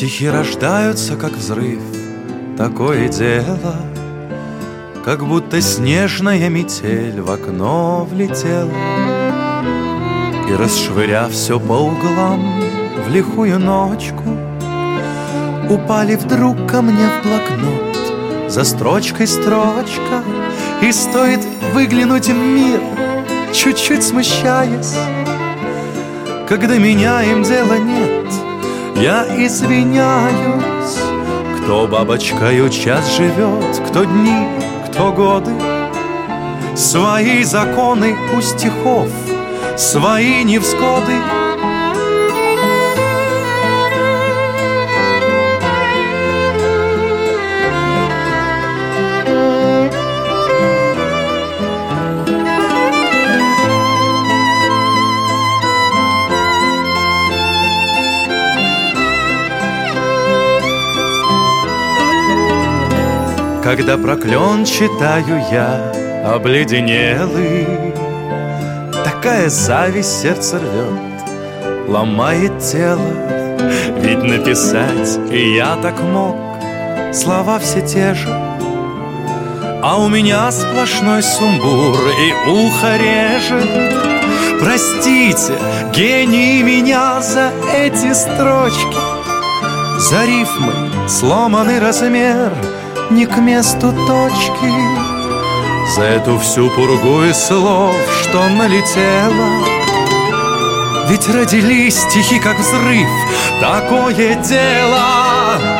Стихи рождаются, как взрыв, такое дело, Как будто снежная метель в окно влетела. И, расшвыряв все по углам в лихую ночку, Упали вдруг ко мне в блокнот. За строчкой строчка И стоит выглянуть в мир Чуть-чуть смущаясь. Когда меня им дела нет Я извиняюсь Кто бабочкою час живет Кто дни, кто годы. Свои законы у стихов Свои невзгоды Когда проклен читаю я обледенелый Такая зависть сердце рвет, ломает тело. Ведь написать и я так мог, слова все те же. А у меня сплошной сумбур и ухо режет. Простите, гений меня за эти строчки. За рифмы сломанный размер — не к месту точки. За эту всю пургу и слов, что налетела Ведь родились стихи, как взрыв, такое дело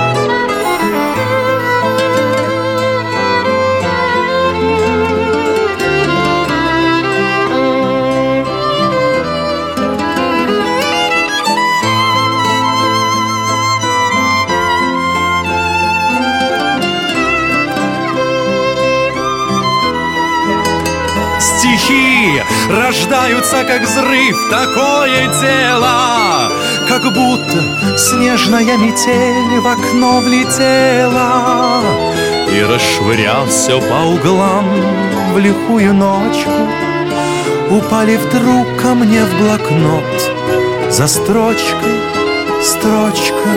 стихи рождаются, как взрыв, такое дело, как будто снежная метель в окно влетела и расшвырял все по углам в лихую ночку. Упали вдруг ко мне в блокнот за строчкой, строчка